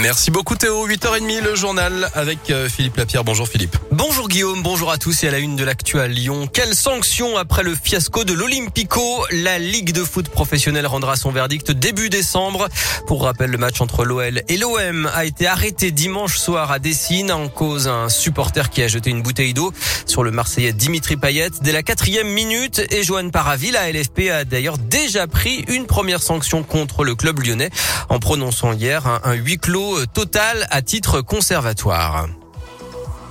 Merci beaucoup Théo. 8h30 le journal avec euh, Philippe Lapierre. Bonjour Philippe. Bonjour Guillaume, bonjour à tous et à la une de l'actu à Lyon. Quelle sanction après le fiasco de l'Olympico? La Ligue de foot professionnelle rendra son verdict début décembre. Pour rappel, le match entre l'OL et l'OM a été arrêté dimanche soir à Dessine en cause un supporter qui a jeté une bouteille d'eau sur le Marseillais Dimitri Payet dès la quatrième minute et Johan Paravi, la LFP a d'ailleurs déjà pris une première sanction contre le club lyonnais en prononçant hier un huis clos total à titre conservatoire.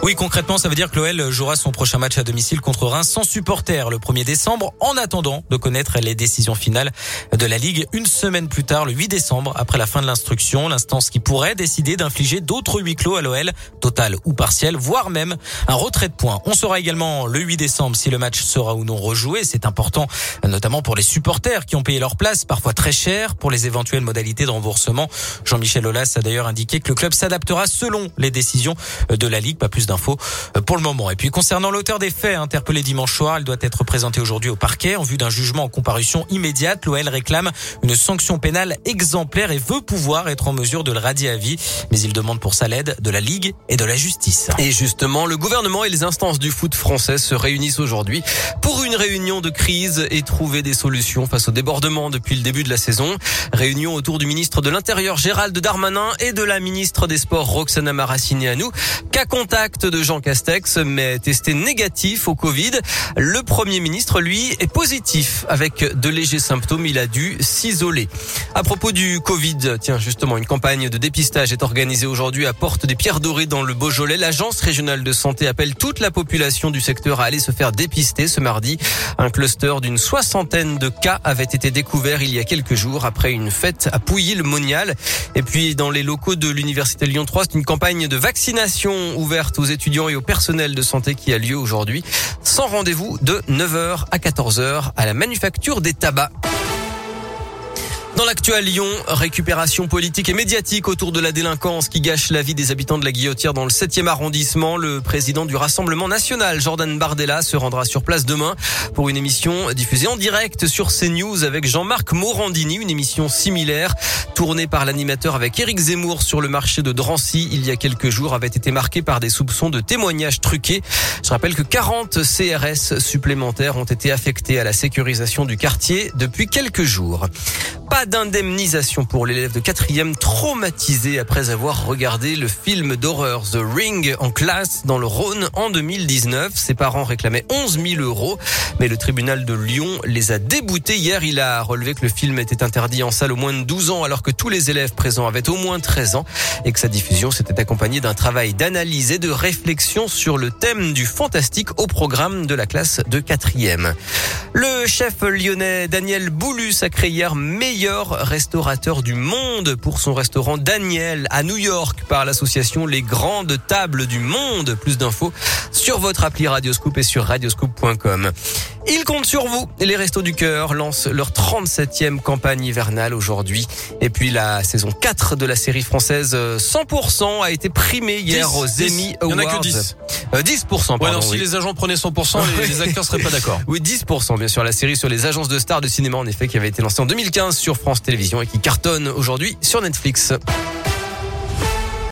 Oui, concrètement, ça veut dire que l'OL jouera son prochain match à domicile contre Reims sans supporter le 1er décembre, en attendant de connaître les décisions finales de la Ligue une semaine plus tard, le 8 décembre, après la fin de l'instruction, l'instance qui pourrait décider d'infliger d'autres huis clos à l'OL, total ou partiel, voire même un retrait de points. On saura également le 8 décembre si le match sera ou non rejoué. C'est important, notamment pour les supporters qui ont payé leur place, parfois très cher, pour les éventuelles modalités de remboursement. Jean-Michel Aulas a d'ailleurs indiqué que le club s'adaptera selon les décisions de la Ligue, pas plus d'infos euh, pour le moment. Et puis concernant l'auteur des faits interpellé dimanche soir, il doit être présenté aujourd'hui au parquet en vue d'un jugement en comparution immédiate. L'OL réclame une sanction pénale exemplaire et veut pouvoir être en mesure de le radier à vie, mais il demande pour ça l'aide de la Ligue et de la justice. Et justement, le gouvernement et les instances du foot français se réunissent aujourd'hui pour une réunion de crise et trouver des solutions face au débordement depuis le début de la saison. Réunion autour du ministre de l'Intérieur Gérald Darmanin et de la ministre des Sports Roxana Maracineanu. Cas contact de Jean Castex, mais testé négatif au Covid. Le Premier ministre, lui, est positif avec de légers symptômes. Il a dû s'isoler. À propos du Covid, tiens, justement, une campagne de dépistage est organisée aujourd'hui à Porte des Pierres Dorées dans le Beaujolais. L'Agence régionale de santé appelle toute la population du secteur à aller se faire dépister ce mardi. Un cluster d'une soixantaine de cas avait été découvert il y a quelques jours après une fête à Pouilly-le-Monial. Et puis, dans les locaux de l'Université Lyon 3, c'est une campagne de vaccination ouverte aux étudiants et au personnel de santé qui a lieu aujourd'hui. Sans rendez-vous de 9h à 14h à la manufacture des tabacs. Dans l'actuel Lyon, récupération politique et médiatique autour de la délinquance qui gâche la vie des habitants de la Guillotière dans le 7e arrondissement. Le président du Rassemblement national, Jordan Bardella, se rendra sur place demain pour une émission diffusée en direct sur CNews avec Jean-Marc Morandini, une émission similaire tournée par l'animateur avec Éric Zemmour sur le marché de Drancy il y a quelques jours avait été marquée par des soupçons de témoignages truqués. Je rappelle que 40 CRS supplémentaires ont été affectés à la sécurisation du quartier depuis quelques jours. Pas d'indemnisation pour l'élève de quatrième traumatisé après avoir regardé le film d'horreur The Ring en classe dans le Rhône en 2019. Ses parents réclamaient 11 000 euros, mais le tribunal de Lyon les a déboutés. Hier, il a relevé que le film était interdit en salle au moins de 12 ans alors que tous les élèves présents avaient au moins 13 ans et que sa diffusion s'était accompagnée d'un travail d'analyse et de réflexion sur le thème du fantastique au programme de la classe de quatrième. Le chef lyonnais Daniel Boulus a créé hier meilleur restaurateur du monde pour son restaurant Daniel à New York par l'association Les Grandes Tables du Monde. Plus d'infos sur votre appli Radioscoop et sur radioscoop.com. Il compte sur vous. Les Restos du Cœur lancent leur 37e campagne hivernale aujourd'hui. Et puis la saison 4 de la série française 100% a été primée hier 10, aux 10. Emmy Il y en Awards. a que 10. Euh, 10%, pardon. Ouais, non, si oui. les agents prenaient 100%, les, les acteurs seraient pas d'accord. Oui, 10% bien sûr. La série sur les agences de stars de cinéma, en effet, qui avait été lancée en 2015 sur France Télévisions et qui cartonne aujourd'hui sur Netflix.